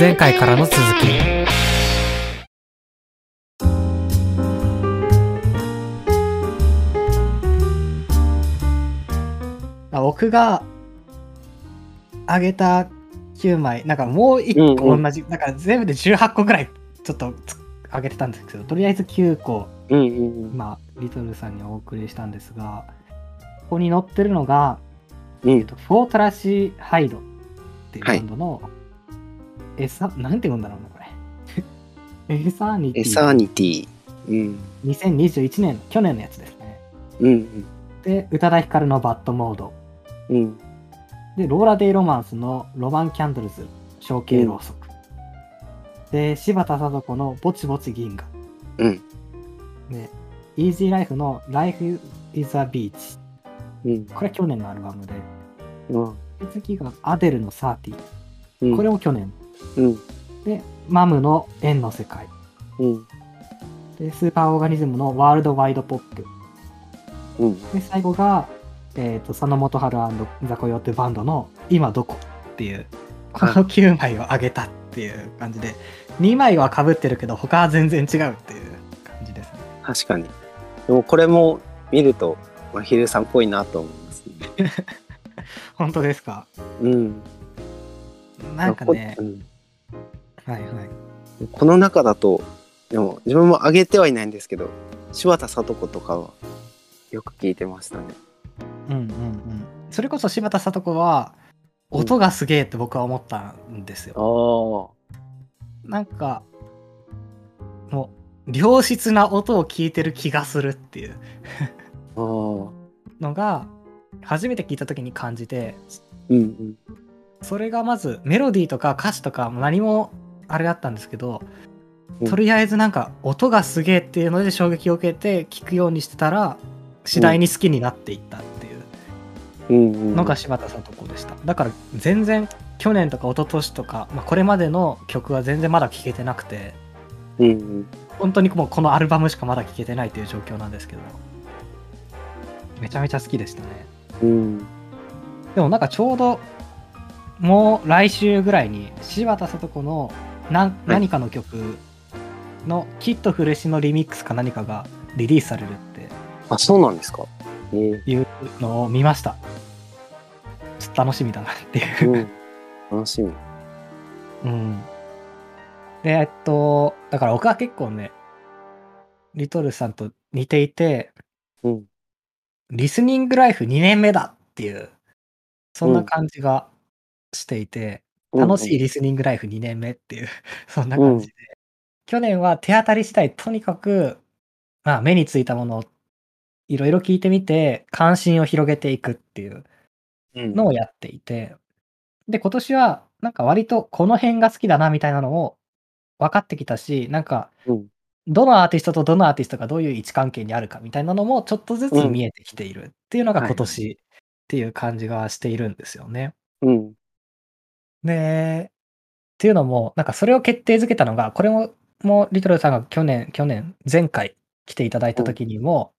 前回からの続きあ僕があげた9枚なんかもう1個同じ、なんか全部で18個ぐらいちょっとつあげてたんですけどとりあえず9個うんうんうん。今リトルさんにお送りしたんですがここに載ってるのが、うん。えっと、 For Tracy Hyde っていうバンドの、エサなんて読んだろうなこれ？エサーニテエサーニティ。うん。2021年去年のやつですねうんで宇多田ヒカルの BADモードうん。うん。で Laura day romanceの roman candles象形ろうそく、で柴田聡子のぼちぼち銀河うん。でイージーライフの Life is a Beach うん。これは去年のアルバムでうん。次がアデルの30うん。これも去年うん。でマムの円の世界うん。でスーパーオーガニズムのワールドワイドポップうん。で最後が、えー、と佐野元春ザコヨってバンドの「今どこ?」っていうこの9枚を上げたっていう感じで2枚はかぶってるけど他は全然違うっていう感じですね確かに。でもこれも見ると、まひるさんっぽいなと思いますね。本当ですか？うん。なんかねこうんはいはいこの中だと、でも自分も上げてはいないんですけど、柴田聡子とかはよく聞いてましたね。うんうんうんそれこそ柴田聡子は音がすげえって僕は思ったんですよ、ああ。なんかもう良質な音を聞いてる気がするっていうああ。のが初めて聞いた時に感じてうんうん。それがまずメロディーとか歌詞とか何もあれだったんですけど、うんとりあえずなんか音がすげえっていうので衝撃を受けて聞くようにしてたら次第に好きになっていったっていう。のが柴田聡子でしただから全然去年とか一昨年とか、まあ、これまでの曲は全然まだ聴けてなくてうんうん。本当にもうこのアルバムしかまだ聴けてないという状況なんですけどめちゃめちゃ好きでしたねうん。でもなんかちょうどもう来週ぐらいに柴田聡子の何何かの曲の「きっとフレッシュ」のリミックスか何かがリリースされるってあ、そうなんですか。ええいうのを見ましたちょっと楽しみだなっていううん。楽しみ。うん。で、えっと、だから僕は結構ね、リトルさんと似ていて、うん。リスニングライフ2年目だっていう、そんな感じがしていて、楽しいリスニングライフ2年目っていう、そんな感じで。去年は手当たり次第、とにかく、まあ、目についたものをいろいろ聞いてみて、関心を広げていくっていううん。のをやっていて、で、今年は、なんか割とこの辺が好きだなみたいなのを分かってきたし、なんか、うんどのアーティストとどのアーティストがどういう位置関係にあるかみたいなのもちょっとずつ見えてきているっていうのがはい今年っていう感じがしているんですよね。うん。で、っていうのも、なんかそれを決定づけたのが、これも、もうリトルさんが去年、去年、前回来ていただいた時にも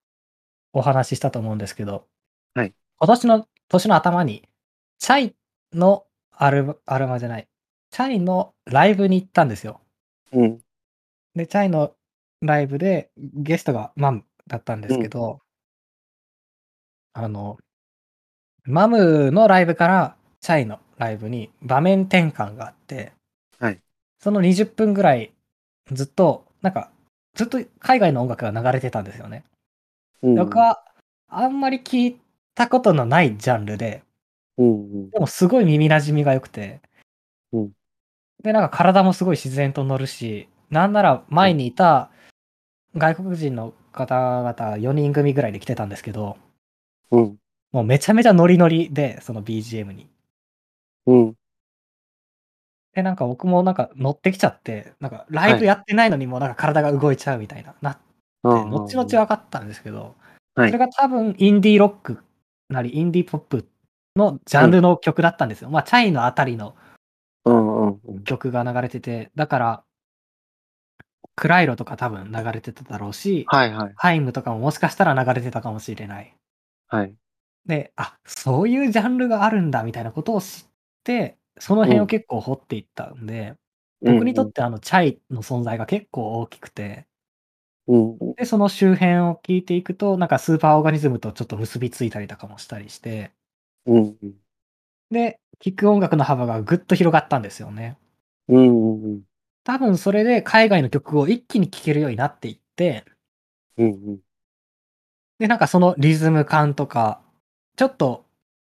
お話ししたと思うんですけど、はい今年の、年の頭に、チャイのアルバ、アルバムじゃない、チャイのライブに行ったんですよ。うん。で、チャイのライブでゲストがマムだったんですけど、あの、マムのライブからチャイのライブに場面転換があって、はいその20分ぐらいずっと、なんか、ずっと海外の音楽が流れてたんですよね。うん。僕はあんまり聞いたことのないジャンルで、うんうん。でもすごい耳なじみが良くて、うんで、なんか体もすごい自然と乗るし、なんなら前にいた外国人の方々4人組ぐらいで来てたんですけど、うん。もうめちゃめちゃノリノリで、その BGM に。うん。で、なんか僕もなんか乗ってきちゃって、なんかライブやってないのにもなんか体が動いちゃうみたいな、なって、あ後々分かったんですけど、はいそれが多分インディーロックなり、インディーポップのジャンルの曲だったんですよ。まあ、チャイのあたりのうんうんうん。曲が流れてて、だから、クライロとか多分流れてただろうし、はいはい。ハイムとかももしかしたら流れてたかもしれない。はい。で、あ、そういうジャンルがあるんだみたいなことを知って、その辺を結構掘っていったんで、僕にとってあのチャイの存在が結構大きくて、うんうんで、その周辺を聞いていくと、なんかスーパーオーガニズムとちょっと結びついたりとかもしたりして、うんうんで、聴く音楽の幅がぐっと広がったんですよね。うんうんうん多分それで海外の曲を一気に聴けるようになっていって、うんうん。で、なんかそのリズム感とか、ちょっと、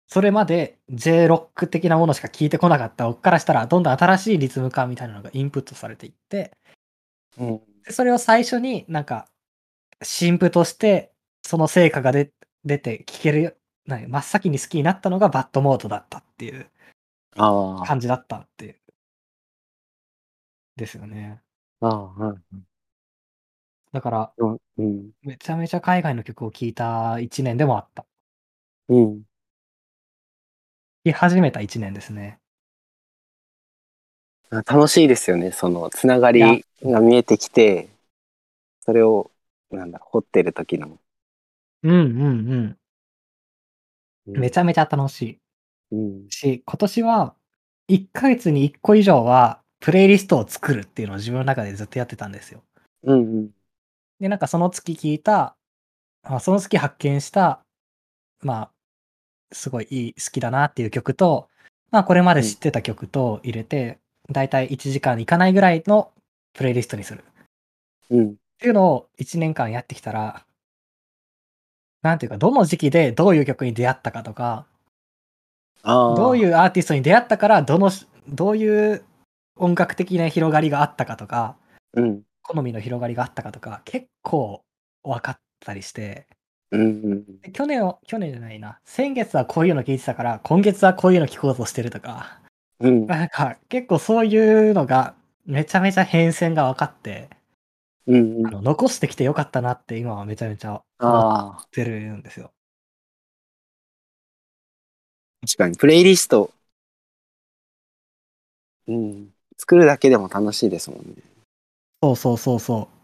それまで J ロック的なものしか聞いてこなかった僕からしたら、どんどん新しいリズム感みたいなのがインプットされていって、うん。でそれを最初になんか、新譜として、その成果が出出て聴けるよ、何真っ先に好きになったのがバッドモードだったっていう感じだったっていう。ですよね。ああはいだから、うんうんめちゃめちゃ海外の曲を聴いた一年でもあった。うん聴き始めた一年ですね。楽しいですよねそのつながいやりが見えてきてそれをなんだ掘ってる時の、うんうんうん。めちゃめちゃ楽しい。うんし、今年は、1ヶ月に1個以上は、プレイリストを作るっていうのを自分の中でずっとやってたんですよ。うんうんで、なんかその月聞いた、あその月発見した、まあ、すごいいい、好きだなっていう曲と、まあこれまで知ってた曲と入れて、だいたい1時間いかないぐらいのプレイリストにする。っうんていうのを1年間やってきたら、なんていうか、どの時期でどういう曲に出会ったかとか、どういうアーティストに出会ったから、どのし、どういう音楽的な広がりがあったかとか、うん。好みの広がりがあったかとか、結構分かったりして、うんうんで去年を、去年じゃないな、先月はこういうの聞いてたから、今月はこういうの聞こうとしてるとか、うん。なんか結構そういうのが、めちゃめちゃ変遷が分かって、うんあの残してきてよかったなって今はめちゃめちゃ思ああってるんですよ。確かに。プレイリスト。うん作るだけでも楽しいですもんねそうそうそうそう。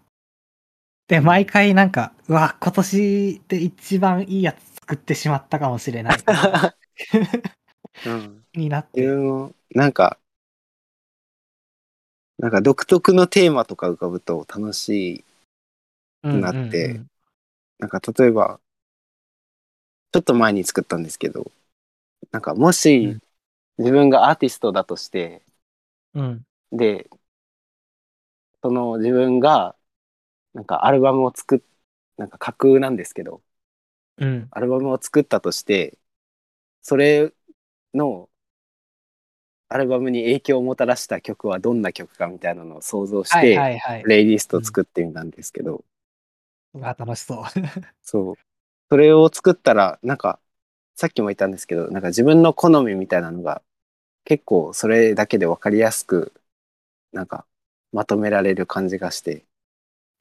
で、毎回なんか、うわ、今年で一番いいやつ作ってしまったかもしれない。うんになって。なんかなんか独特のテーマとか浮かぶと楽しいうんなってうんなんか例えばちょっと前に作ったんですけどなんかもしうん自分がアーティストだとして、うん。でその自分がなんかアルバムを作っなんか架空なんですけどうん。アルバムを作ったとしてそれのアルバムに影響をもたらした曲はどんな曲かみたいなのを想像しはいて、はいはいプ。レイリストを作ってみたんですけど、うわ、楽しそう。そうそれを作ったらなんかさっきも言ったんですけどなんか自分の好みみたいなのが結構それだけで分かりやすくなんかまとめられる感じがして。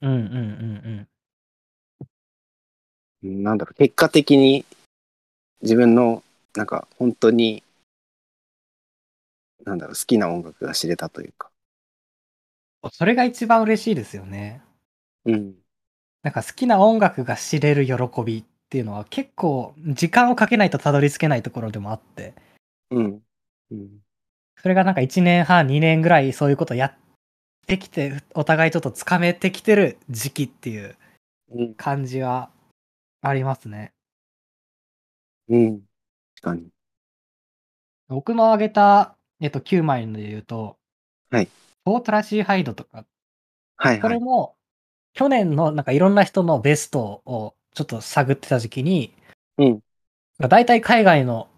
うんうんうんうん。なんだろう結果的に自分のなんか本当になんだろう好きな音楽が知れたというか。うん。それが一番嬉しいですよね。うん。なんか好きな音楽が知れる喜びっていうのは結構時間をかけないとたどり着けないところでもあって、うんうん。それがなんか1年半、2年ぐらいそういうことやってきて、お互いちょっとつかめてきてる時期っていううん。感じはありますね。うん。確かに。僕の挙げた、えっと、9枚ので言うと、はい。フォートラシーハイドとか、はいはい。これも、去年のなんかいろんな人のベストをちょっと探ってた時期に、うん。大体海外の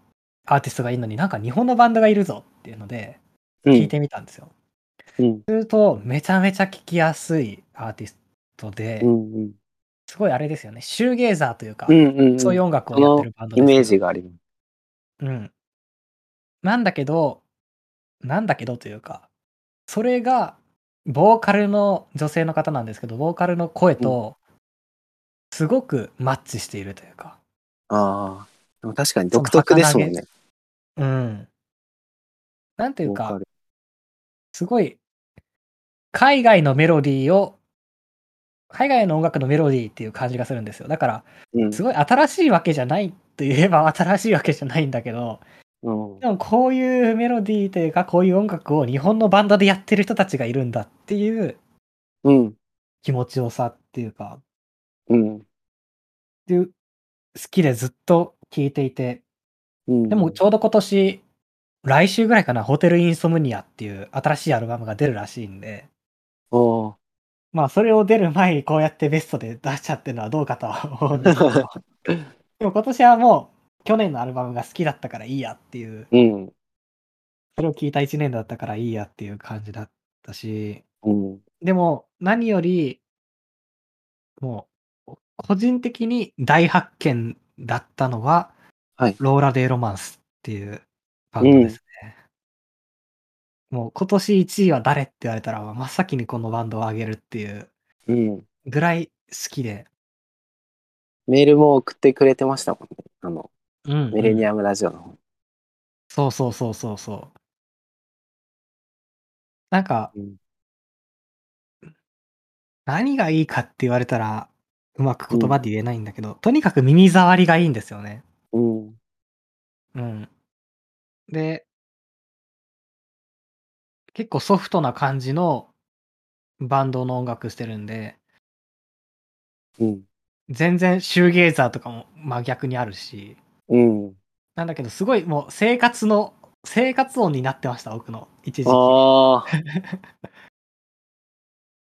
アーティストがいるのになんか日本のバンドがいるぞっていうので、うん。聞いてみたんですよ。うん。すると、めちゃめちゃ聞きやすいアーティストで、うんうん。すごいあれですよね、シューゲーザーというか、うんうんうん。そういう音楽をやってるバンドイメーですけどジがあります。うん。なんだけど、なんだけどというか、それが、ボーカルの女性の方なんですけど、ボーカルの声と、すごくマッチしているというか、ああでも確かに独特ですもんねうん。なんていうかボーカ、ルすごい、海外のメロディーを、海外の音楽のメロディーっていう感じがするんですよ。だから、うんすごい新しいわけじゃないと言えば新しいわけじゃないんだけど、うん。でもこういうメロディーというか、こういう音楽を日本のバンドでやってる人たちがいるんだっていううん。気持ちよさっていうか、うん。っていう好きでずっと聴いていて、うん。でもちょうど今年、来週ぐらいかな、ホテルインソムニアっていう新しいアルバムが出るらしいんで、おーまあそれを出る前にこうやってベストで出しちゃってるのはどうかとは思うんですけど、でも今年はもう去年のアルバムが好きだったからいいやっていう、うん。それを聞いた1年だったからいいやっていう感じだったし、うん。でも何より、もう個人的に大発見だったのは、はいローラ・デイ・ロマンスっていうバンドですね。もう今年1位は誰って言われたら真っ先にこのバンドを上げるっていううん。ぐらい好きで。メールも送ってくれてましたもんね。あの、うんミレニアムラジオの方。そうそうそうそうそう。なんか、うん何がいいかって言われたら、うまく言葉で言えないんだけど、とにかく耳障りがいいんですよね。うん。うん。で、結構ソフトな感じのバンドの音楽してるんで、うん。全然シューゲーザーとかも真逆にあるし、うん。なんだけどすごいもう生活の、生活音になってました、僕の一時期。ああ。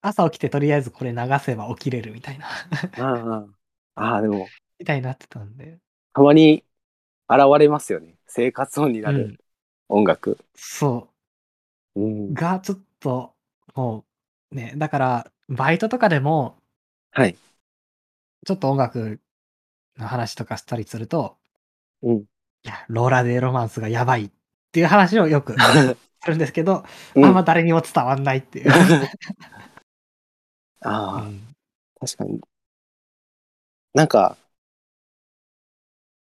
朝起きてとりあえずこれ流せば起きれるみたいな、うんうん。ああ、でも、みたいになってたんで。たまに現れますよね。生活音になるうん。音楽。そうう。ん。が、ちょっと、もう、ね、だから、バイトとかでも、はい。ちょっと音楽の話とかしたりすると、うん。いや、ローラ・デ・ロマンスがやばいっていう話をよく するんですけど、うんあんま誰にも伝わんないっていう。ああ、うん確かに。なんか、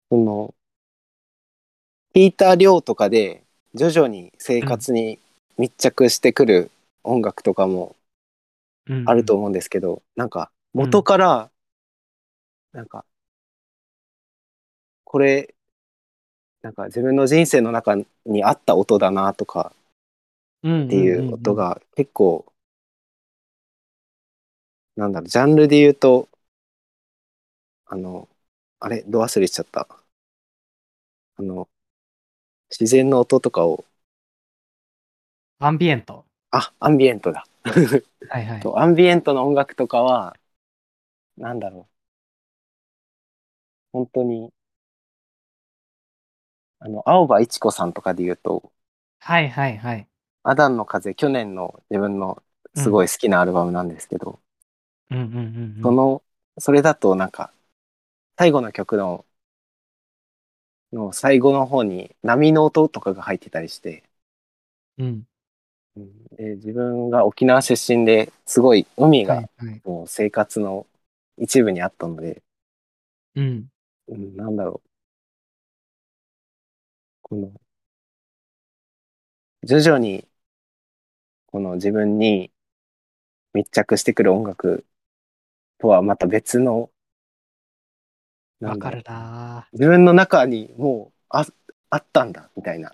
その、ピーター・リョーとかで、徐々に生活に密着してくる音楽とかもあると思うんですけど、なんか、元から、なんか、これ、なんか自分の人生の中にあった音だなとかうんっていう音。が結構、なんだろう、ジャンルで言うと、あの、あれ、ど忘れしちゃった？あの、自然の音とかを、アンビエント。あ、アンビエントだ。はいはい。とアンビエントの音楽とかは、なんだろう。本当に、あの、青葉一子さんとかで言うと、はいはいはい。アダンの風、去年の自分のすごい好きなアルバムなんですけど、うんうんうんうん。その、それだとなんか、最後の曲の、の最後の方に波の音とかが入ってたりして、うん。うんで自分が沖縄出身ですごい海がはいはい。もう生活の一部にあったので、うん。うん、なんだろう。この、徐々に、この自分に密着してくる音楽とはまた別の、なわかるな自分の中にもうああったんだみたいな。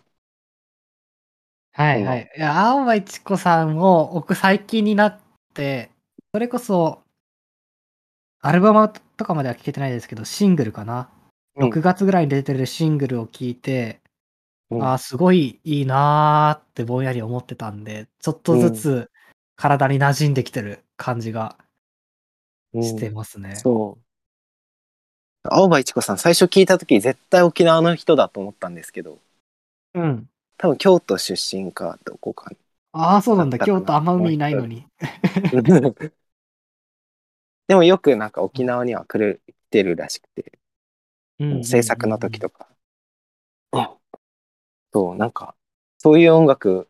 はいはい。いや、青葉一子さんを僕最近になって、それこそ、アルバムとかまでは聞けてないですけど、シングルかな。うん6月ぐらいに出てるシングルを聞いて、うんああ、すごいいいなーってぼんやり思ってたんで、ちょっとずつ体に馴染んできてる感じがうんしてますね。そう。青葉一子さん最初聞いた時絶対沖縄の人だと思ったんですけど、うん。多分京都出身かどこかああ、そうなんだ。京都あんま海いないのに。でもよくなんか沖縄には来る来てるらしくて、うんうんうんうん制作の時とか。そう、なんか、そういう音楽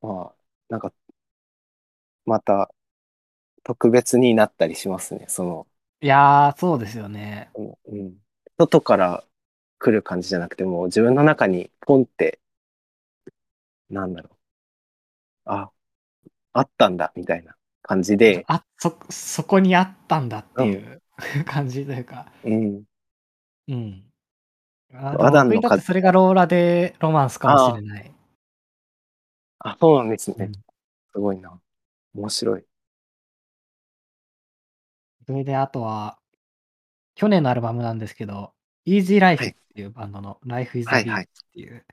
は、なんか、また特別になったりしますね。その、いやー、そうですよね。うん、外から来る感じじゃなくても、自分の中にポンって、なんだろう。あ、あったんだ、みたいな感じで、あ、そ、そこにあったんだっていう感じというか。うん、うん。あ、アダンのか僕にとってそれがローラでロマンスかもしれない。あ、そうなんですね。うんすごいな。面白い。それであとは、去年のアルバムなんですけど、Easy Life っていうバンドの Life is a はい Beach はいっていう、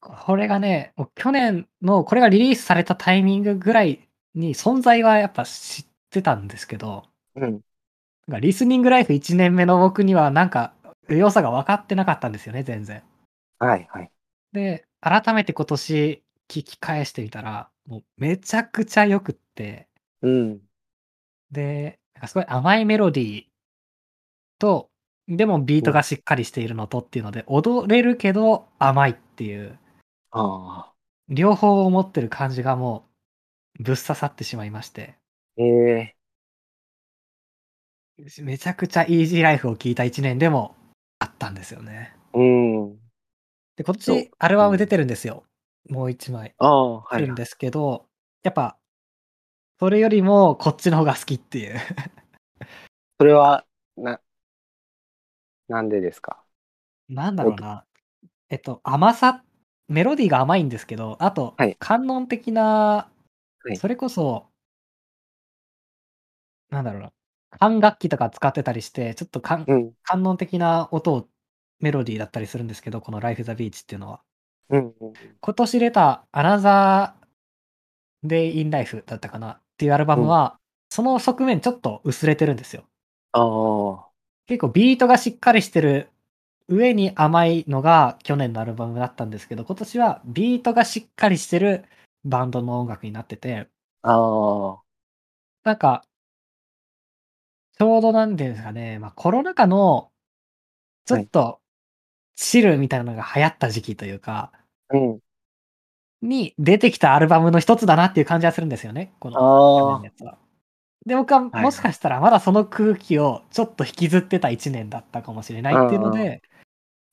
これがね、もう去年のこれがリリースされたタイミングぐらいに存在はやっぱ知ってたんですけど、うん。なんかリスニングライフ1年目の僕にはなんか良さが分かってなかったんですよね、全然。はいはい。で、改めて今年聞き返してみたら、もうめちゃくちゃ良くって、うん。で、すごい甘いメロディーと、でもビートがしっかりしているのとっていうので、踊れるけど甘いっていう、ああ。両方を持ってる感じがもうぶっ刺さってしまいまして、ええめちゃくちゃイージーライフを聴いた1年でもあったんですよね。うん。で、今そう年アルバム出てるんですよ。もう1枚。ああ、はいあるん。ですけど、やっぱ、それよりもこっちの方が好きっていう。それは、な、なんでですか？なんだろうな。えっと、甘さ、メロディーが甘いんですけど、あとはい、観音的な、はいそれこそ、なんだろうな。管楽器とか使ってたりして、ちょっとかんうん。観音的な音を、メロディーだったりするんですけど、この Life a Beach っていうのは。うん。うん今年出た Another Day in Life だったかなっていうアルバムは、その側面ちょっと薄れてるんですよ。ああ。結構ビートがしっかりしてる上に甘いのが去年のアルバムだったんですけど、今年はビートがしっかりしてるバンドの音楽になってて、ああ。なんか、ちょうどなんていうんですかね、まあコロナ禍のちょっとチルみたいなのが流行った時期というか、うん。に出てきたアルバムの一つだなっていう感じはするんですよね、このやつは。で、僕ははいもしかしたらまだその空気をちょっと引きずってた一年だったかもしれないっていうので、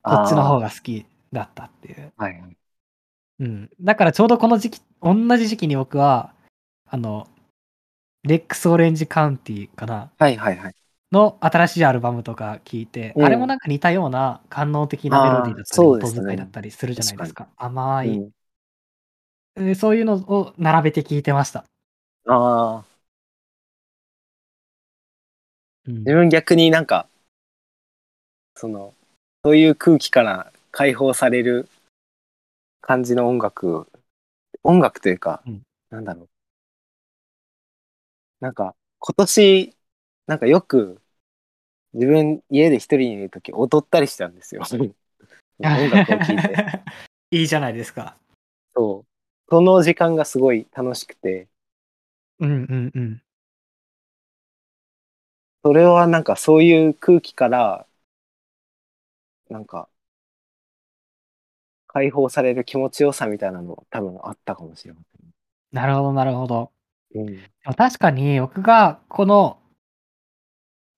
あ。こっちの方が。が好きだったっていう。はいはい。うん。だからちょうどこの時期、同じ時期に僕は、あの、レックス・オレンジ・カウンティかな？はいはいはい。の新しいアルバムとか聞いて、うんあれもなんか似たような官能的なメロディーだったり、音遣いだったりするじゃないですか。甘い、うん。えーそういうのを並べて聞いてました。ああ。うん自分逆になんか、その、そういう空気から解放される感じの音楽、音楽というか、うんなんだろう。なんか、今年、なんかよく、自分家で一人にいるとき踊ったりしたんですよ。音楽を聴いて。いいじゃないですか。そう。その時間がすごい楽しくて、うんうんうん。それはなんかそういう空気から、なんか、解放される気持ちよさみたいなの多分あったかもしれまなるほど、なるほど。せん。うん。確かに僕がこの、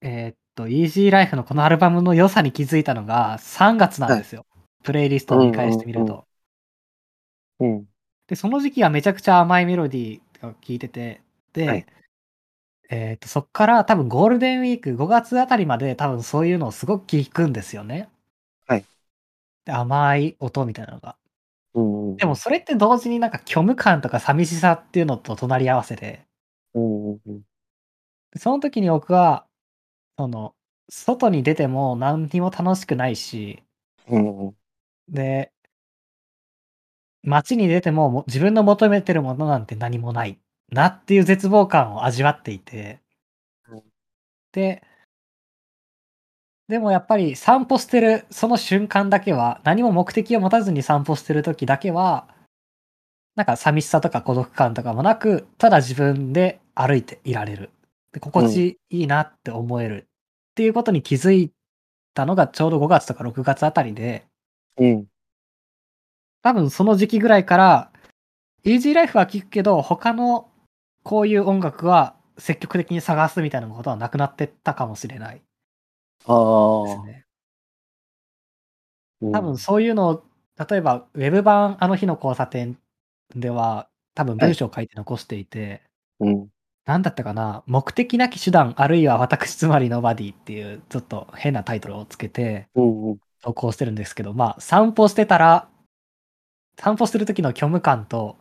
えーっと、Easy Life のこのアルバムの良さに気づいたのが3月なんですよ。プレイリストを見返してみると。うんうんうん。で、その時期はめちゃくちゃ甘いメロディーが聴いてて、で、はいえーっと、そっから多分ゴールデンウィーク5月あたりまで多分そういうのをすごく聞くんですよね。はい。で甘い音みたいなのが。うんうん。でもそれって同時になんか虚無感とか寂しさっていうのと隣り合わせで、うんうんうん。でその時に僕は、その、外に出ても何にも楽しくないし、うんうん。で、街に出てもも自分の求めてるものなんて何もないなっていう絶望感を味わっていて、で、でもやっぱり散歩してるその瞬間だけは、何も目的を持たずに散歩してる時だけは、なんか寂しさとか孤独感とかもなく、ただ自分で歩いていられる。で心地いいなって思えるっていうことに気づいたのがちょうど5月とか6月あたりで、うん。多分その時期ぐらいから、イージーライフは聞くけど、他のこういう音楽は積極的に探すみたいなことはなくなってったかもしれないでああ。すね。多分そういうのを、例えばウェブ版あの日の交差点では多分文章を書いて残していて、うん。なんだったかな目的なき手段あるいは私つまりノバディっていうちょっと変なタイトルをつけて。投稿してるんですけど、まあ、散歩してたら、散歩する時の虚無感と、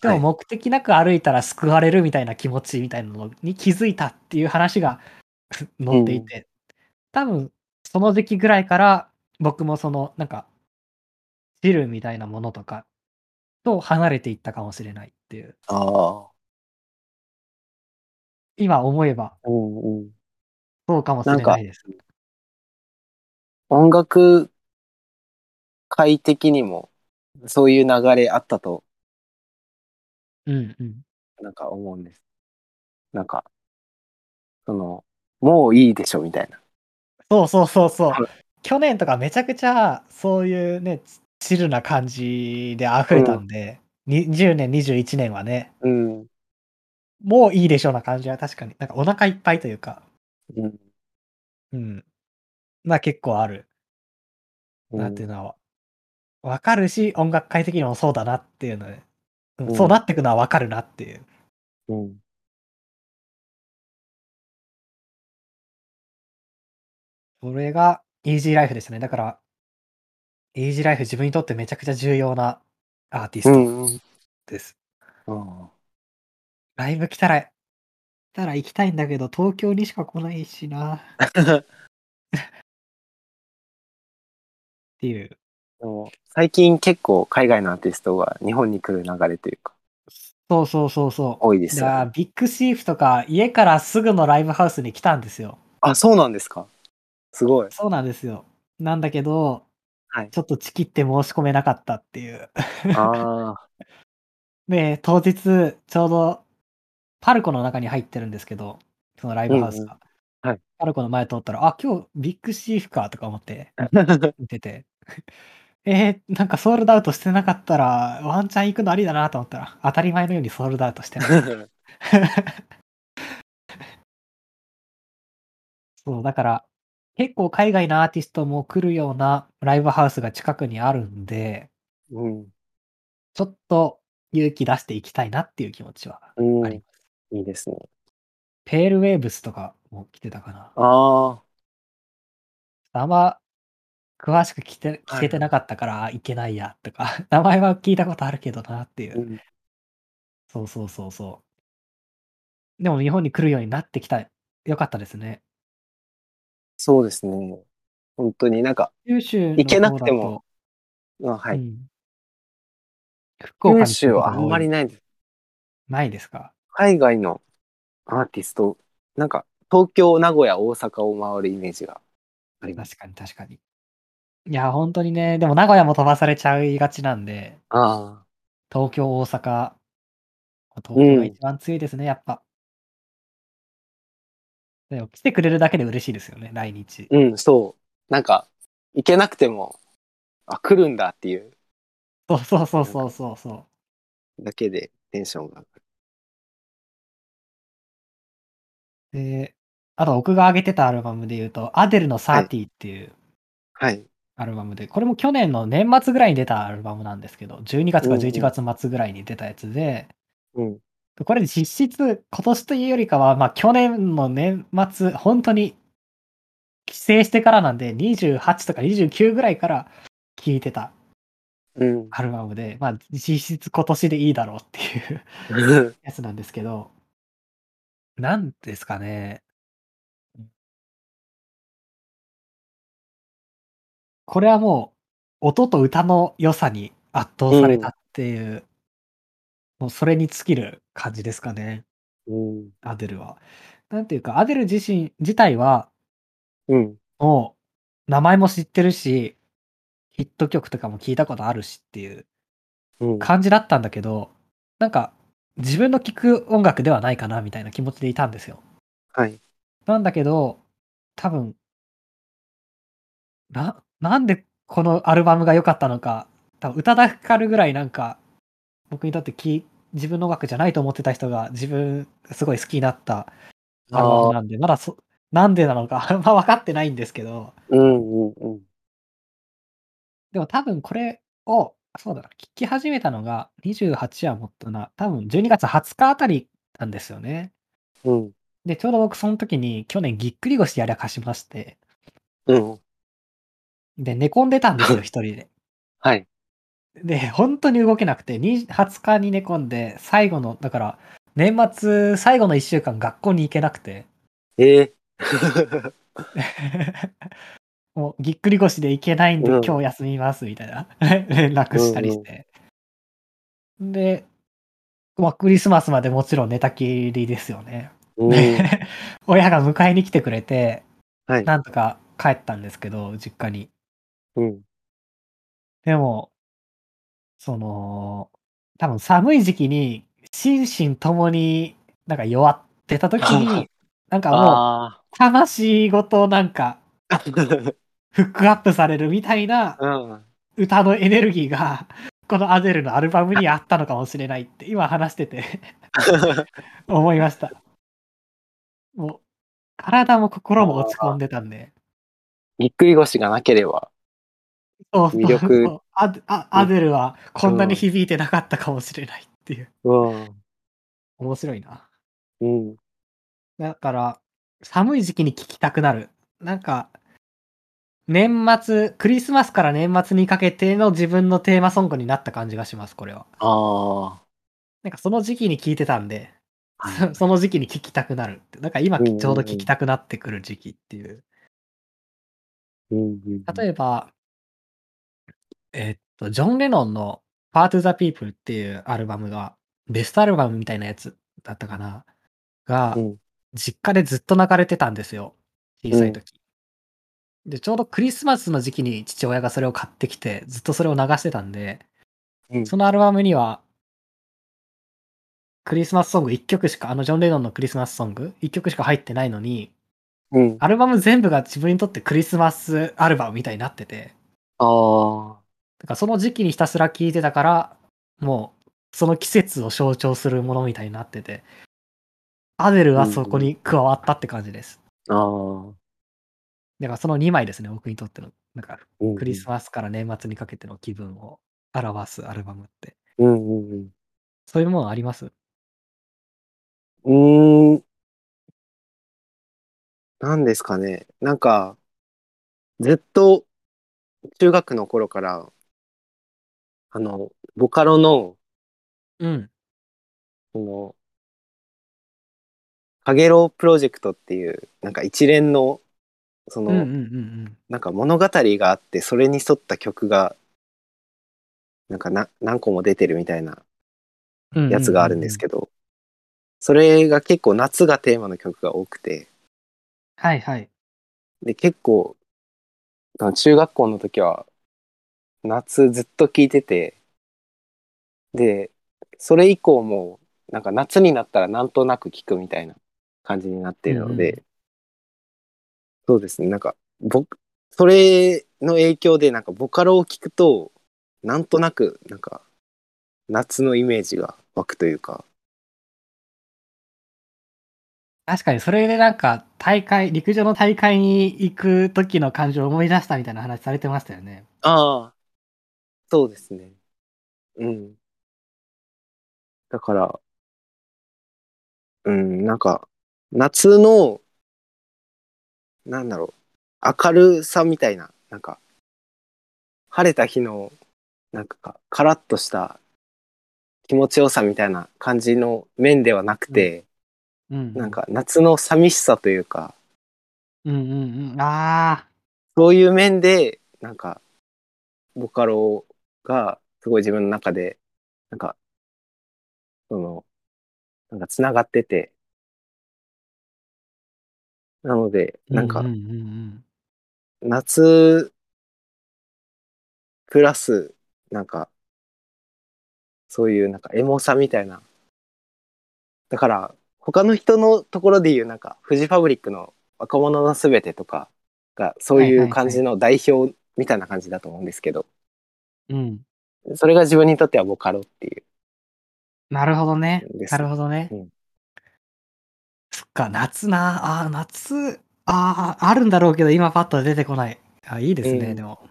でもはい目的なく歩いたら救われるみたいな気持ちみたいなのに気づいたっていう話が載っていて、多分その時期ぐらいから僕もそのなんか、汁みたいなものとかと離れていったかもしれないっていう。ああ。今思えばうんうん。そうかもしれないです。音楽界的にも、そういう流れあったと、うんうん。なんか思うんです。なんか、その、もういいでしょ、みたいな。そうそうそうそうはい。去年とかめちゃくちゃそういうね、チルな感じで溢れたんで、20年、21年はね、うん。もういいでしょうな感じは確かに、なんかお腹いっぱいというか、うん。うん。まあ結構ある。なんていうのは、わかるし、音楽界的にもそうだなっていうので、うんうんそうなってくのはわかるなっていう。うん。それがイージーライフですね。だから、イージーライフ自分にとってめちゃくちゃ重要なアーティストうん。うん。です。あライブ来たら、来たら行きたいんだけど、東京にしか来ないしな。っあ。ていう。最近結構海外のアーティストが日本に来る流れというか、そうそうそうそう。多いですだからよね。ビッグシーフとか家からすぐのライブハウスに来たんですよ。あ、そうなんですか。すごい。そうなんですよ。なんだけど、はい。ちょっとチキって申し込めなかったっていう。ああ。で、当日、ちょうど、パルコの中に入ってるんですけど、そのライブハウスが。うんうんはいパルコの前通ったら、あ、今日ビッグシーフかとか思って 見てて。えー、なんかソールドアウトしてなかったら、ワンチャン行くのありだなと思ったら、当たり前のようにソールドアウトしてない。そう、だから、結構海外のアーティストも来るようなライブハウスが近くにあるんで、うん。ちょっと勇気出していきたいなっていう気持ちはうん。あります。いいですね。ペールウェーブスとかも来てたかな。ああ。あんま詳しく聞て聞はいけてなかったから、いけないやとか、名前は聞いたことあるけどなっていうう。ん。そうそうそうそう。でも日本に来るようになってきた。よかったですね。そうですね。本当になんか、九州の行けなくてもと、あはい。うん。福岡九州はあんまりないです。ないですか？海外のアーティスト、なんか、東京、名古屋、大阪を回るイメージがあります。確かに確かに。いや、本当にね、でも名古屋も飛ばされちゃいがちなんで、ああ。東京、大阪、東京が一番強いですね、やっぱ。でも来てくれるだけで嬉しいですよね、来日。うん、そう。なんか、行けなくても、あ、来るんだっていうそうそうそうそうそうそう。だけでテンションが上がる。で、あと僕が上げてたアルバムで言うと、アデルの30っていうはい。アルバムで、これも去年の年末ぐらいに出たアルバムなんですけど、12月かうんうん11月末ぐらいに出たやつで、うん。これ実質今年というよりかは、まあ去年の年末、本当に帰省してからなんで、28とか29ぐらいから聴いてたうん。アルバムで、まあ実質今年でいいだろうっていうやつなんですけど、なんですかね。これはもう、音と歌の良さに圧倒されたっていう、もうそれに尽きる感じですかね、うん。アデルは。なんていうか、アデル自身、自体は、うん。もう、名前も知ってるし、ヒット曲とかも聞いたことあるしっていううん。感じだったんだけど、なんか、自分の聴く音楽ではないかなみたいな気持ちでいたんですよ。はい。なんだけど、多分、な、なんでこのアルバムが良かったのか、多分宇多田ヒカルぐらいなんか、僕にとってき自分の音楽じゃないと思ってた人が自分すごい好きになったアルバムなんで、まだそ、なんでなのか、まあ分かってないんですけど、うん。うん。うん。でも多分これを、そうだな、聞き始めたのが28はもっとな、多分12月20日あたりなんですよね。うん。で、ちょうど僕その時に去年ぎっくり腰やらかしまして、うん。で、寝込んでたんですよ、一人で。はい。で、本当に動けなくて、に20日に寝込んで、最後の、だから、年末、最後の1週間学校に行けなくて、ええ もうぎっくり腰で行けないんで、うん今日休みますみたいな 連絡したりして。で、まあ、クリスマスまでもちろん寝たきりですよね。うん。で 親が迎えに来てくれて、はい。なんとか帰ったんですけど、実家に。うん。でも、その、多分寒い時期に心身ともになんか弱ってた時に、なんかもうあ魂ごとなんかあ。フックアップされるみたいなうん。歌のエネルギーが、このアデルのアルバムにあったのかもしれないって今話してて思いました。もう、体も心も落ち込んでたんで。ぎっくり腰がなければ。そうそう魅力アデあアデルはこんなに響いてなかったかもしれないっていう。うん。面白いな。うん。だから、寒い時期に聴きたくなる。なんか、年末、クリスマスから年末にかけての自分のテーマソングになった感じがします、これは。あなんかその時期に聴いてたんで、あ。そその時期に聴きたくなるって。なんか今うんうんうんちょうど聴きたくなってくる時期っていう。うん。例えば、えっと、ジョン・レノンの Part to the People っていうアルバムが、ベストアルバムみたいなやつだったかながう、ん。実家でずっと流れてたんですよ。小さい時。で、ちょうどクリスマスの時期に父親がそれを買ってきて、ずっとそれを流してたんで、うんそのアルバムには、クリスマスソング1曲しか、あのジョン・レノンのクリスマスソング1曲しか入ってないのに、うん。アルバム全部が自分にとってクリスマスアルバムみたいになってて、ああ。その時期にひたすら聴いてたから、もう、その季節を象徴するものみたいになってて、アデルはそこに加わったって感じです。ああ。だからその2枚ですね、僕にとっての、なんか、うんクリスマスから年末にかけての気分を表すアルバムって。うんうんうん。そういうものあります？うーん。なんですかね。なんか、ずっと中学の頃から、あの、ボカロの、うん。その、かげろうプロジェクトっていう、なんか一連の、その、うんうんうんなんか物語があって、それに沿った曲が、なんかな何個も出てるみたいなうん。やつがあるんですけど。ど、それが結構夏がテーマの曲が多くて、はいはい。で、結構、中学校の時は、夏ずっと聴いてて、で、それ以降も、なんか夏になったらなんとなく聴くみたいな感じになっているので、うんうそうですね、なんか、僕、それの影響で、なんかボカロを聴くと、なんとなく、なんか、夏のイメージが湧くというか、確かにそれでなんか大会、陸上の大会に行く時の感情を思い出したみたいな話されてましたよね。ああ、そうですね。うん。だから、うん、なんか、夏の、なんだろう、明るさみたいな、なんか、晴れた日の、なんか、カラッとした気持ちよさみたいな感じの面ではなくて、うん。なん、か、夏の寂しさというか、うんうんうん。ああ。そういう面で、なんか、ボカロがすごい自分の中で、なんか、その、なんか繋がってて、なので、なんか夏、プラス、なんか、そういうなんかエモさみたいな。だから、他の人のところで言うなんか、フジファブリックの若者のすべてとかが、そういう感じの代表みたいな感じだと思うんですけど、うん。うん。それが自分にとってはボカロっていう。なるほどね。なるほどね。うんそっか、夏な。あー夏、ああ、あるんだろうけど、今パッと出てこない。あいいですね、うんでも。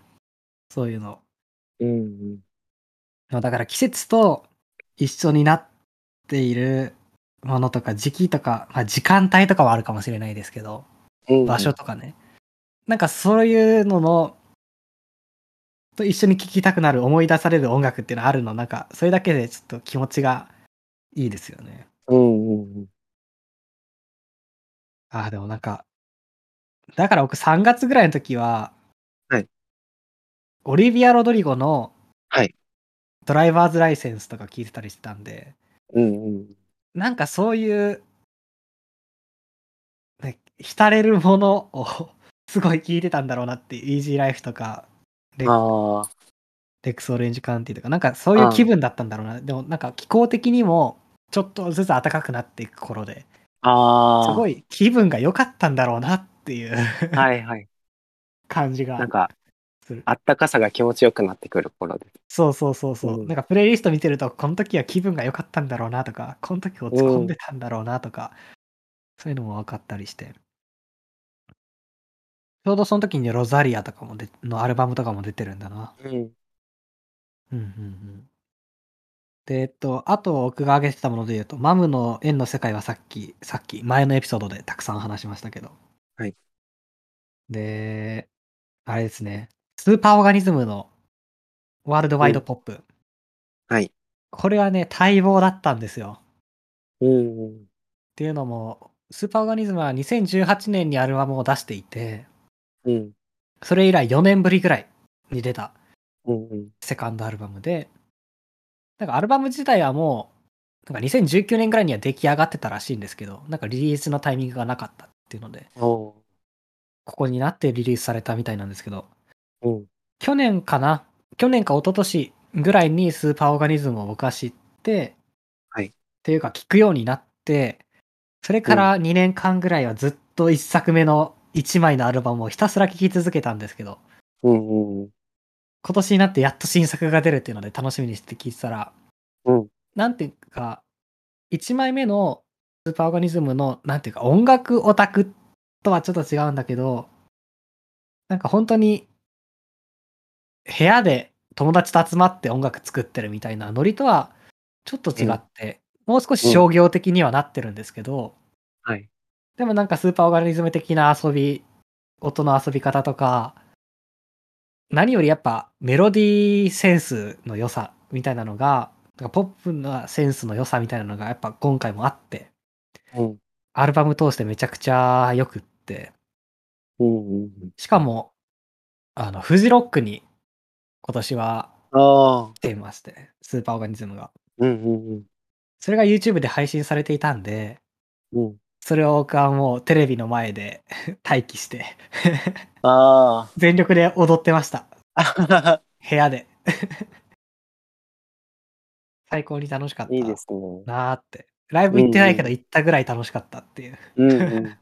そういうの。うんだから季節と一緒になっているものとか時期とか、まあ、時間帯とかはあるかもしれないですけど、うん。場所とかね。なんかそういうののと一緒に聴きたくなる思い出される音楽っていうのあるの？なんかそれだけでちょっと気持ちがいいですよね。うんうんうん。ああ、でもなんか、だから僕3月ぐらいの時は、はい。オリビア・ロドリゴのはい。ドライバーズライセンスとか聞いてたりしてたんで、うんうん。なんかそういう、ね、浸れるものを すごい聞いてたんだろうなって、イージーライフとか、レああ。レックスオレンジカウンティとか、なんかそういう気分だったんだろうな。でもなんか気候的にもちょっとずつ暖かくなっていく頃で、ああ。すごい気分が良かったんだろうなっていうはいはい。感じがなんか。あったかさが気持ちよくなってくる頃です。そうそうそうそう。うんなんかプレイリスト見てると、この時は気分が良かったんだろうなとか、この時落ち込んでたんだろうなとか、そういうのも分かったりして。ちょうどその時にロザリアとかもでのアルバムとかも出てるんだな。うん。うんうんうん。で、えっと、あと僕が挙げてたもので言うと、マムの円の世界はさっき、さっき前のエピソードでたくさん話しましたけど。はい。で、あれですね、スーパーオーガニズムのワールドワイドポップ。はい。これはね、待望だったんですよ。うんうん。っていうのも、スーパーオーガニズムは2018年にアルバムを出していて、うん。それ以来4年ぶりぐらいに出た。セカンドアルバムで、なんかアルバム自体はもう、なんか2019年ぐらいには出来上がってたらしいんですけど、なんかリリースのタイミングがなかったっていうので、ここになってリリースされたみたいなんですけど、うん。去年かな？去年か一昨年ぐらいにスーパーオーガニズムを僕は知って、はいっていうか聞くようになって、それから2年間ぐらいはずっと1作目の1枚のアルバムをひたすら聴き続けたんですけど、うんうんうん。今年になってやっと新作が出るっていうので楽しみにして聞いてたら、うんなんていうか、1枚目のスーパーオーガニズムの、なんていうか、音楽オタクとはちょっと違うんだけど、なんか本当に、部屋で友達と集まって音楽作ってるみたいなノリとはちょっと違って、もう少し商業的にはなってるんですけど、はい。でもなんかスーパーオーガニズム的な遊び、音の遊び方とか、何よりやっぱメロディーセンスの良さみたいなのが、ポップなセンスの良さみたいなのがやっぱ今回もあって、うん。アルバム通してめちゃくちゃ良くって、うんうんうん。しかも、あの、フジロックに今年は。来ていまして、スーパーオーガニズムが。うんうんそれが YouTube で配信されていたんで、うん。うん。それを僕はもうテレビの前で 待機して、あ全力で踊ってました。あ。部屋で。最高に楽しかったいいですね。なーって。ライブ行ってないけど行ったぐらい楽しかったっていう。うんうん。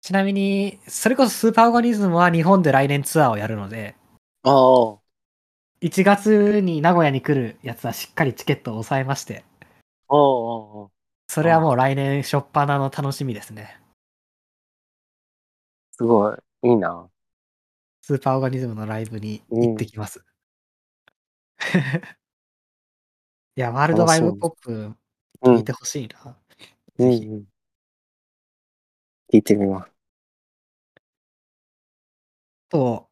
ちなみに、それこそスーパーオーガニズムは日本で来年ツアーをやるので、ああ。1月に名古屋に来るやつはしっかりチケットを抑えまして、ああ。それはもう来年初っ端の楽しみですね。すごい。いいな。スーパーオーガニズムのライブに行ってきます。いや、ワールドワイドポップうん。聞いてほしいな。ぜひ。うんうん。聞いてみます。と、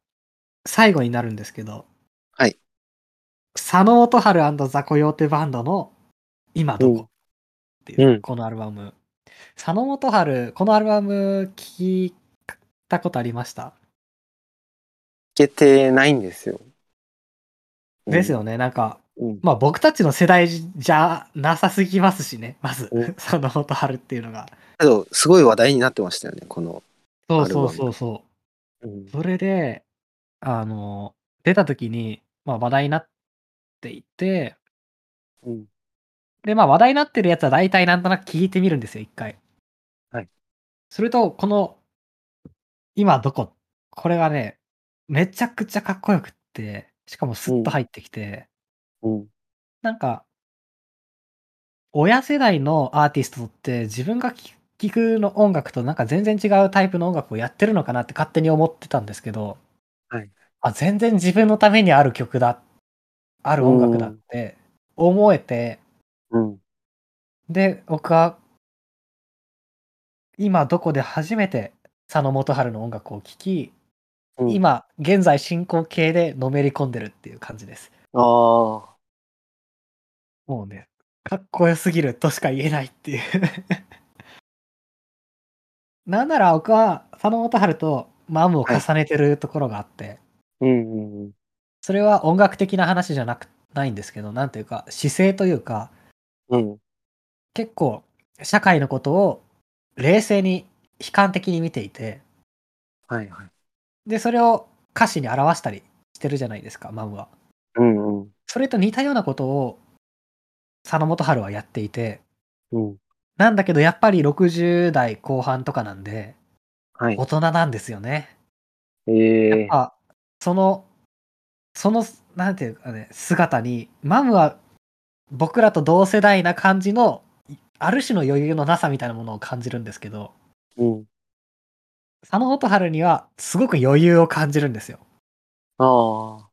最後になるんですけど、はい。佐野元春ザ・コヨーテバンドの今どうんこ？っていう、うんこのアルバム。佐野元春、このアルバム聞いたことありました？聞けてないんですよ。ですよね。なんか、うん。まあ僕たちの世代じゃなさすぎますしね。まずうん、佐野元春っていうのが。けど、すごい話題になってましたよね、この。そうアルバムそうそうそう。うん。それで、あの、出た時に、まあ話題になっていて、うん。で、まあ話題になってるやつは大体なんとなく聞いてみるんですよ、一回。はい。すると、この、今どこ？これがね、めちゃくちゃかっこよくって、しかもスッと入ってきて、うん。なんか、親世代のアーティストって自分が聴聞くの音楽となんか全然違うタイプの音楽をやってるのかなって勝手に思ってたんですけど、はいあ、全然自分のためにある曲だ、ある音楽だって思えて、うん。で、僕は、今どこで初めて佐野元春の音楽を聴き、うん今、現在進行形でのめり込んでるっていう感じです。ああ。もうね、かっこよすぎるとしか言えないっていう。なんなら僕は佐野元春とマムを重ねてるところがあって、うんうんうん。それは音楽的な話じゃなくないんですけど、なんていうか、姿勢というか、うん。結構社会のことを冷静に悲観的に見ていて、はいはい。で、それを歌詞に表したりしてるじゃないですか、マムは。うんうん。それと似たようなことを佐野元春はやっていて、うん。なんだけどやっぱり60代後半とかなんで、はい。大人なんですよね。ええやっぱ、その、その、なんていうかね、姿に、マムは僕らと同世代な感じの、ある種の余裕のなさみたいなものを感じるんですけど、うん。佐野元春にはすごく余裕を感じるんですよ。ああ。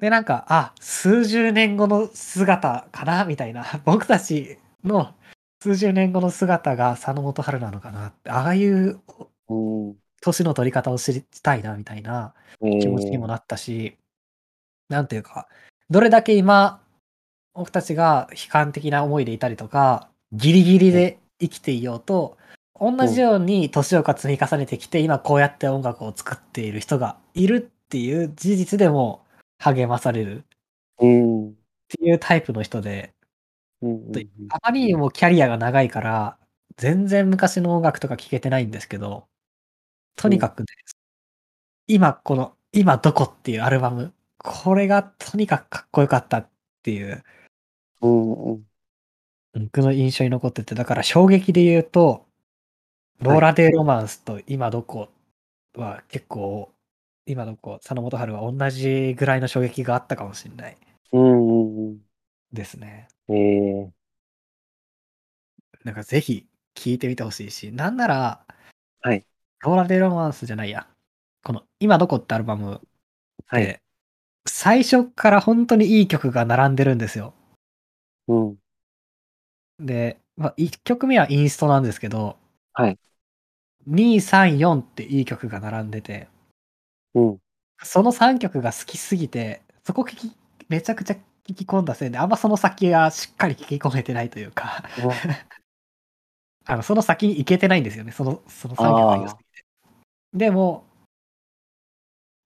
で、なんか、あ、数十年後の姿かなみたいな。僕たちの数十年後の姿が佐野元春なのかなって、ああいううん。年の取り方を知りたいな、みたいなええ気持ちにもなったし、なんていうか、どれだけ今、僕たちが悲観的な思いでいたりとか、ギリギリで生きていようと、同じように年を積み重ねてきて、今こうやって音楽を作っている人がいるっていう事実でも励まされるっうん。ていうタイプの人で。あまりにもキャリアが長いから、全然昔の音楽とか聴けてないんですけど、とにかくね、今この、今どこっていうアルバム、これがとにかくかっこよかったっていう、うんうん。僕の印象に残ってて、だから衝撃で言うと、ローラ・デー・ロマンスと今どこは結構、今どこ、佐野元春は同じぐらいの衝撃があったかもしれないうんうんうん。ですね。ええなんかぜひ聴いてみてほしいし、なんなら、はい。ローラ・デ・ロマンスじゃないや。この今どこってアルバムって、はい。最初から本当にいい曲が並んでるんですよ。うん。で、まあ、1曲目はインストなんですけど、はい。2、3、4っていい曲が並んでて、うん。その3曲が好きすぎて、そこ聞き、めちゃくちゃ聞き込んだせいで、あんまその先がしっかり聞き込めてないというか、あの、その先に行けてないんですよね。その、その3曲が良すぎて。でも、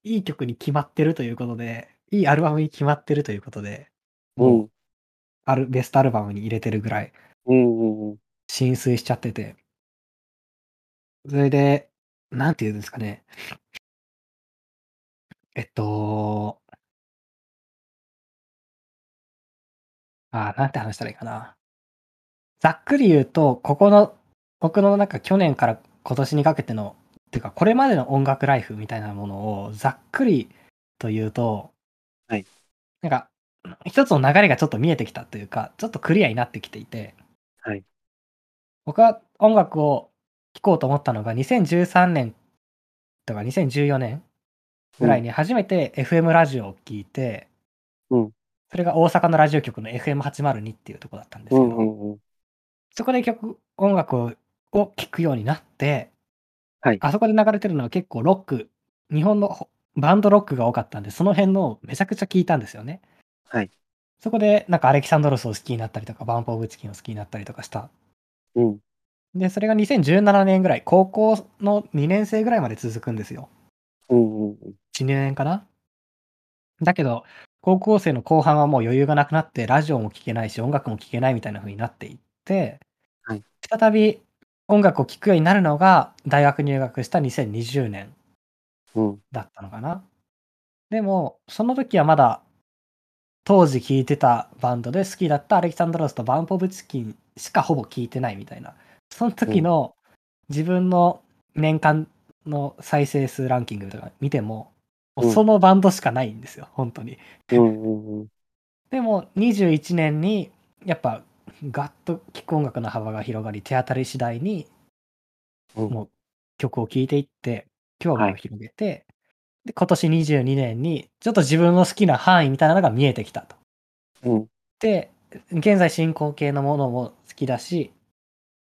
いい曲に決まってるということで、いいアルバムに決まってるということで、うん。ある、ベストアルバムに入れてるぐらい。浸水しちゃってて。それで、なんて言うんですかね。えっと、あなんて話したらいいかな。ざっくり言うと、ここの、僕のなんか去年から今年にかけての、っていうかこれまでの音楽ライフみたいなものをざっくりと言うと、はい。なんか、一つの流れがちょっと見えてきたというか、ちょっとクリアになってきていて、はい。僕は音楽を聴こうと思ったのが2013年とか2014年ぐらいに初めて FM ラジオを聞いて、うんそれが大阪のラジオ局の FM802 っていうところだったんですけど、うんうんうん。そこで曲、音楽をを聴くようになって、はいあそこで流れてるのは結構ロック、日本のほバンドロックが多かったんで、その辺のめちゃくちゃ聞いたんですよね。はい。そこでなんかアレキサンドロスを好きになったりとか、バンプオブチキンを好きになったりとかした。うん。で、それが2017年ぐらい、高校の2年生ぐらいまで続くんですよ。うんうんうん。1、2年かな？だけど、高校生の後半はもう余裕がなくなって、ラジオも聴けないし、音楽も聴けないみたいな風になっていって、はい再び音楽を聴くようになるのが、大学入学した2020年うん。だったのかな。でも、その時はまだ、当時聴いてたバンドで好きだったアレキサンドロスとバンプオブチキンしかほぼ聴いてないみたいな。その時の自分の年間の再生数ランキングとか見ても、もそのバンドしかないんですよ、本当に。でも、21年に、やっぱ、ガッと聴く音楽の幅が広がり、手当たり次第に、うん。もう曲を聴いていって、興味を広げて、で、今年22年に、ちょっと自分の好きな範囲みたいなのが見えてきたと。うん。で、現在進行形のものも好きだし、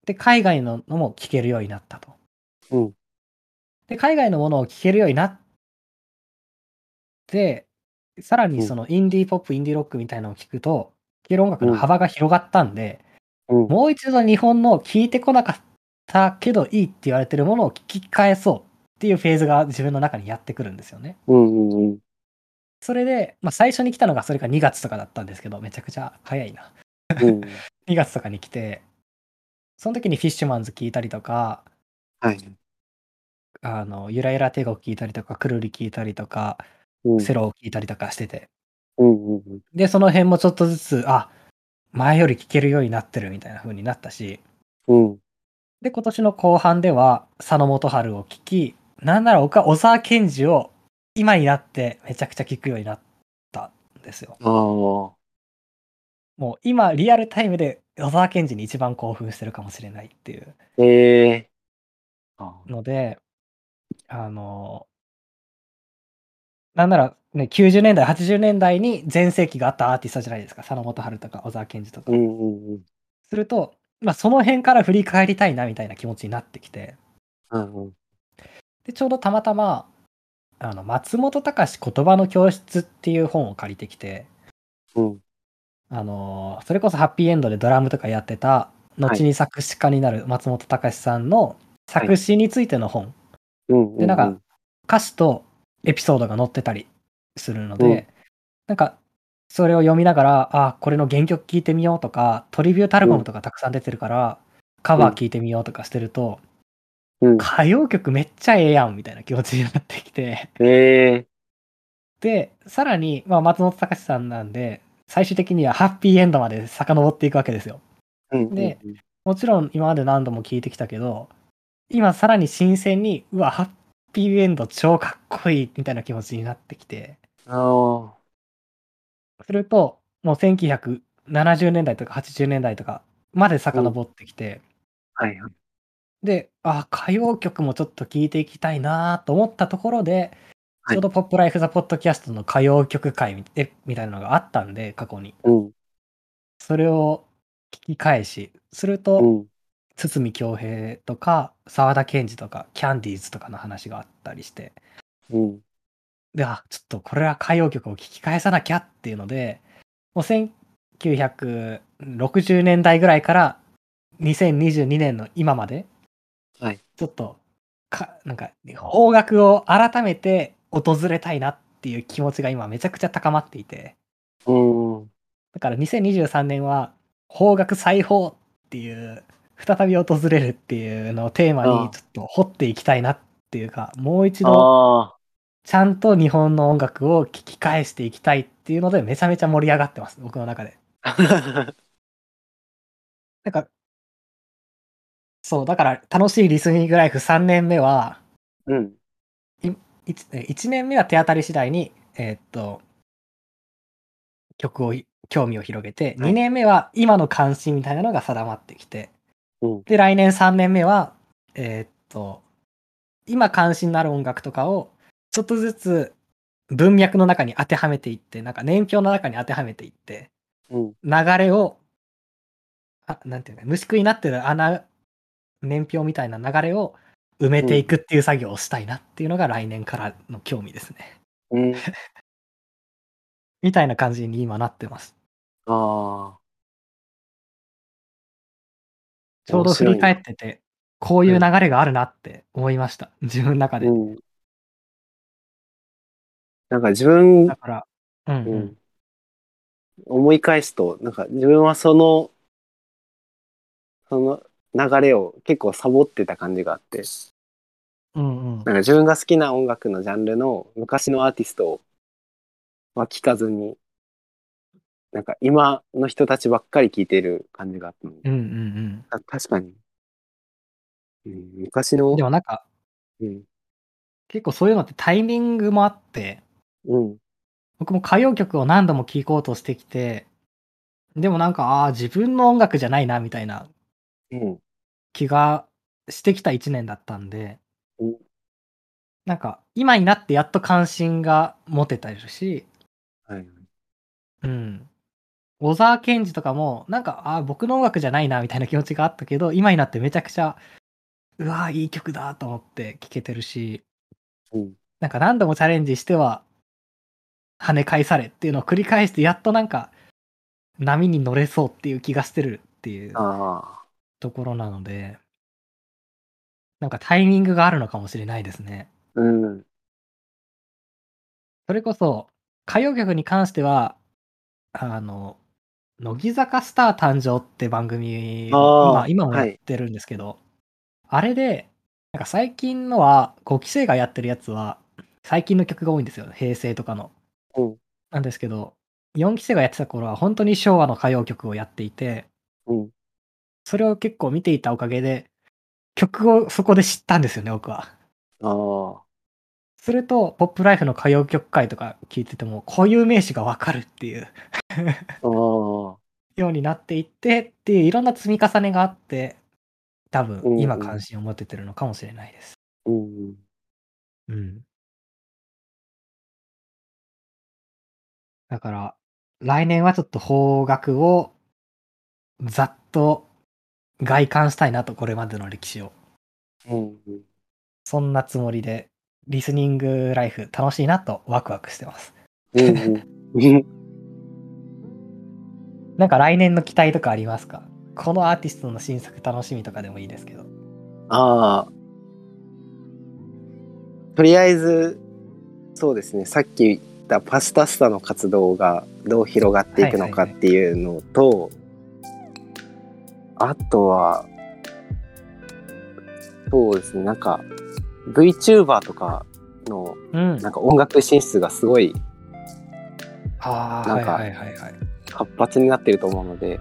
で、海外ののも聴けるようになったと。うんで、海外のものを聴けるようになって、さらにそのインディーポップ、インディーロックみたいなのを聴くと、聴ける音楽の幅が広がったんで、うん。もう一度日本の聴いてこなかったけどいいって言われてるものを聞き返そうっていうフェーズが自分の中にやってくるんですよね。うんうんうん。それで、まあ最初に来たのがそれが2月とかだったんですけど、めちゃくちゃ早いな。うん。2月とかに来て、その時にフィッシュマンズ聞いたりとか、はい。あの、ゆらゆら帝国聞いたりとか、くるり聞いたりとか、うん。セロを聞いたりとかしてて。うんうんうん。で、その辺もちょっとずつ、あ、前より聞けるようになってるみたいな風になったし、うん。で、今年の後半では、佐野元春を聞き、なんなら僕は小沢健二を今になってめちゃくちゃ聞くようになったんですよ。もう今、リアルタイムで小沢健二に一番興奮してるかもしれないっていうええあので、あの、なんならね、90年代、80年代に全盛期があったアーティストじゃないですか。佐野元春とか小沢健二とか。うんうんうん。すると、まあ、その辺から振り返りたいなみたいな気持ちになってきて、うんうん。で、ちょうどたまたま、あの、松本隆言葉の教室っていう本を借りてきて、うん。あの、それこそハッピーエンドでドラムとかやってた、後に作詞家になる松本隆さんの作詞についての本、うんうん。でなんか歌詞とエピソードが載ってたりするので、うんなんか、それを読みながら、あ、これの原曲聴いてみようとか、トリビュートアルバムとかたくさん出てるから、カバー聴いてみようとかしてると、うん。歌謡曲めっちゃええやんみたいな気持ちになってきて、ええで、さらに、まあ、松本隆さんなんで、最終的にはハッピーエンドまで遡っていくわけですよ。うん。でもちろん今まで何度も聞いてきたけど、今さらに新鮮に、うわ、ハッピーエンド超かっこいいみたいな気持ちになってきて。すると、もう1970年代とか80年代とかまで遡ってきて、はいはい。で、あ、歌謡曲もちょっと聞いていきたいなと思ったところで、はいちょうどポップライフザポッドキャストの歌謡曲会みたいなのがあったんで、過去に。うん。それを聞き返し、すると、うん。堤恭平とか沢田研二とかキャンディーズとかの話があったりしてうん。であちょっとこれは歌謡曲を聞き返さなきゃっていうのでもう1960年代ぐらいから2022年の今まで、はいちょっとかなんか方角を改めて訪れたいなっていう気持ちが今めちゃくちゃ高まっていてうん。だから2023年は方角裁縫っていう再び訪れるっていうのをテーマにちょっと掘っていきたいなっていうかもう一度あちゃんと日本の音楽を聴き返していきたいっていうのでめちゃめちゃ盛り上がってます僕の中で。あ。なんかそうだから楽しいリスニングライフ3年目はうん。1, 年目は手当たり次第にえーっと曲を興味を広げて、はい2年目は今の関心みたいなのが定まってきて、うんで来年3年目はえーっと今関心のある音楽とかをちょっとずつ文脈の中に当てはめていってなんか年表の中に当てはめていってうん。流れをあなんていうか虫食いになってる穴年表みたいな流れを埋めていくっていう作業をしたいなっていうのが来年からの興味ですね。うん。みたいな感じに今なってます。ああ。ちょうど振り返ってて、こういう流れがあるなって思いました。自分の中で。うん。なんか自分だ、から、うん、う。うんん。思い返すと、なんか自分はその、その流れを結構サボってた感じがあって、うんうんなんか自分が好きな音楽のジャンルの昔のアーティストは聞かずに、なんか今の人たちばっかり聞いてる感じがあったの。うんうんあ確かに。うん、昔のうん。で、もなんか、うん、結構そういうのってタイミングもあって、うん、僕も歌謡曲を何度も聴こうとしてきて、でもなんか、ああ、自分の音楽じゃないな、みたいなうん、気がしてきた一年だったんでうん、なんか、今になってやっと関心が持てたりするし、はい。うん。小沢健二とかも、なんか、あー僕の音楽じゃないな、みたいな気持ちがあったけど、今になってめちゃくちゃうわいい曲だと思って聴けてるし、うん。なんか何度もチャレンジしては、跳ね返されっていうのを繰り返して、やっとなんか、波に乗れそうっていう気がしてるっていう。ところなので、なんかタイミングがあるのかもしれないですね。うん。それこそ、歌謡曲に関しては、あの、乃木坂スター誕生って番組あをー今今もやってるんですけど、あれで、なんか最近のは、5期生がやってるやつは、最近の曲が多いんですよ。平成とかの。うん。なんですけど、4期生がやってた頃は本当に昭和の歌謡曲をやっていて、うん。それを結構見ていたおかげで、曲をそこで知ったんですよね、僕は。ああ。すると、ポップライフの歌謡曲会とか聞いてても、固有名詞がわかるっていうああ。ようになっていってっていういろんな積み重ねがあって、多うん分今関心を持ててるのかもしれないです。うん。うん。だから、来年はちょっと方角をざっと外観したいなと、これまでの歴史を。うん。そんなつもりで、リスニングライフ楽しいなとワクワクしてます。うん。うん。なんか来年の期待とかありますか？このアーティストの新作楽しみとかでもいいですけど。ああ。とりあえず、そうですね。さっき言ったパスタスタの活動がどう広がっていくのかっていうのと、あとは、そうですね。なんか、VTuber とかの、うん。なんか音楽進出がすごいなんかはいはいはいはい。活発になってると思うので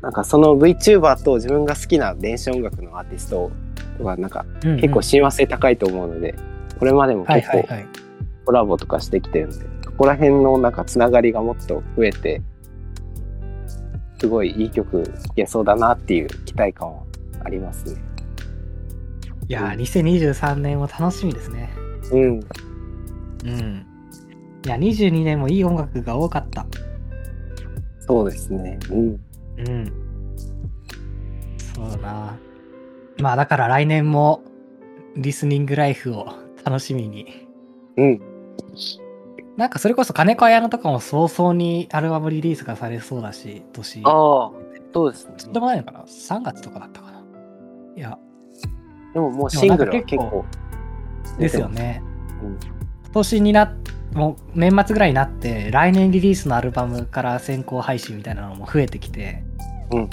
なんかその VTuber と自分が好きな電子音楽のアーティストはなんかうんうん結構親和性高いと思うので、これまでも結構はいはいはい。コラボとかしてきてるんで、そこら辺のなんかつながりがもっと増えてすごいいい曲聴けそうだなっていう期待感はありますね。いやー、2023年も楽しみですね。うん、うん。いや、22年もいい音楽が多かった。そうですね。うん、うん。そうだな。まあだから来年もリスニングライフを楽しみに。うん、なんかそれこそ金子綾乃とかも早々にアルバムリリースがされそうだし、年。ああ、そうですね。ちょっともないのかな ?3 月とかだったかな？いや、でももうシングルは結構ですよ。ね。うん今年になっもう年末ぐらいになって来年リリースのアルバムから先行配信みたいなのも増えてきて、うん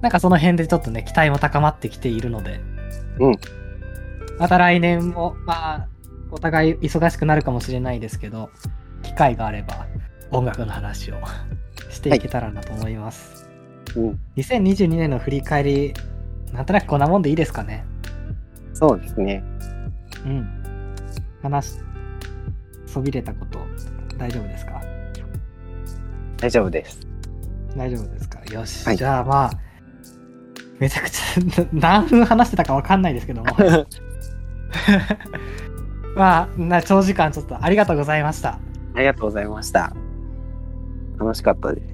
なんかその辺でちょっとね期待も高まってきているので、うんまた来年もまあお互い忙しくなるかもしれないですけど機会があれば音楽の話をしていけたらなと思います、うん、2022年の振り返りなんとなくこんなもんでいいですかね？そうですね。うん。話しそびれたこと大丈夫ですか？大丈夫です。大丈夫ですか？よし、はい。じゃあまあめちゃくちゃ何分話してたかわかんないですけども まあな長時間ちょっとありがとうございましたありがとうございました。楽しかったです。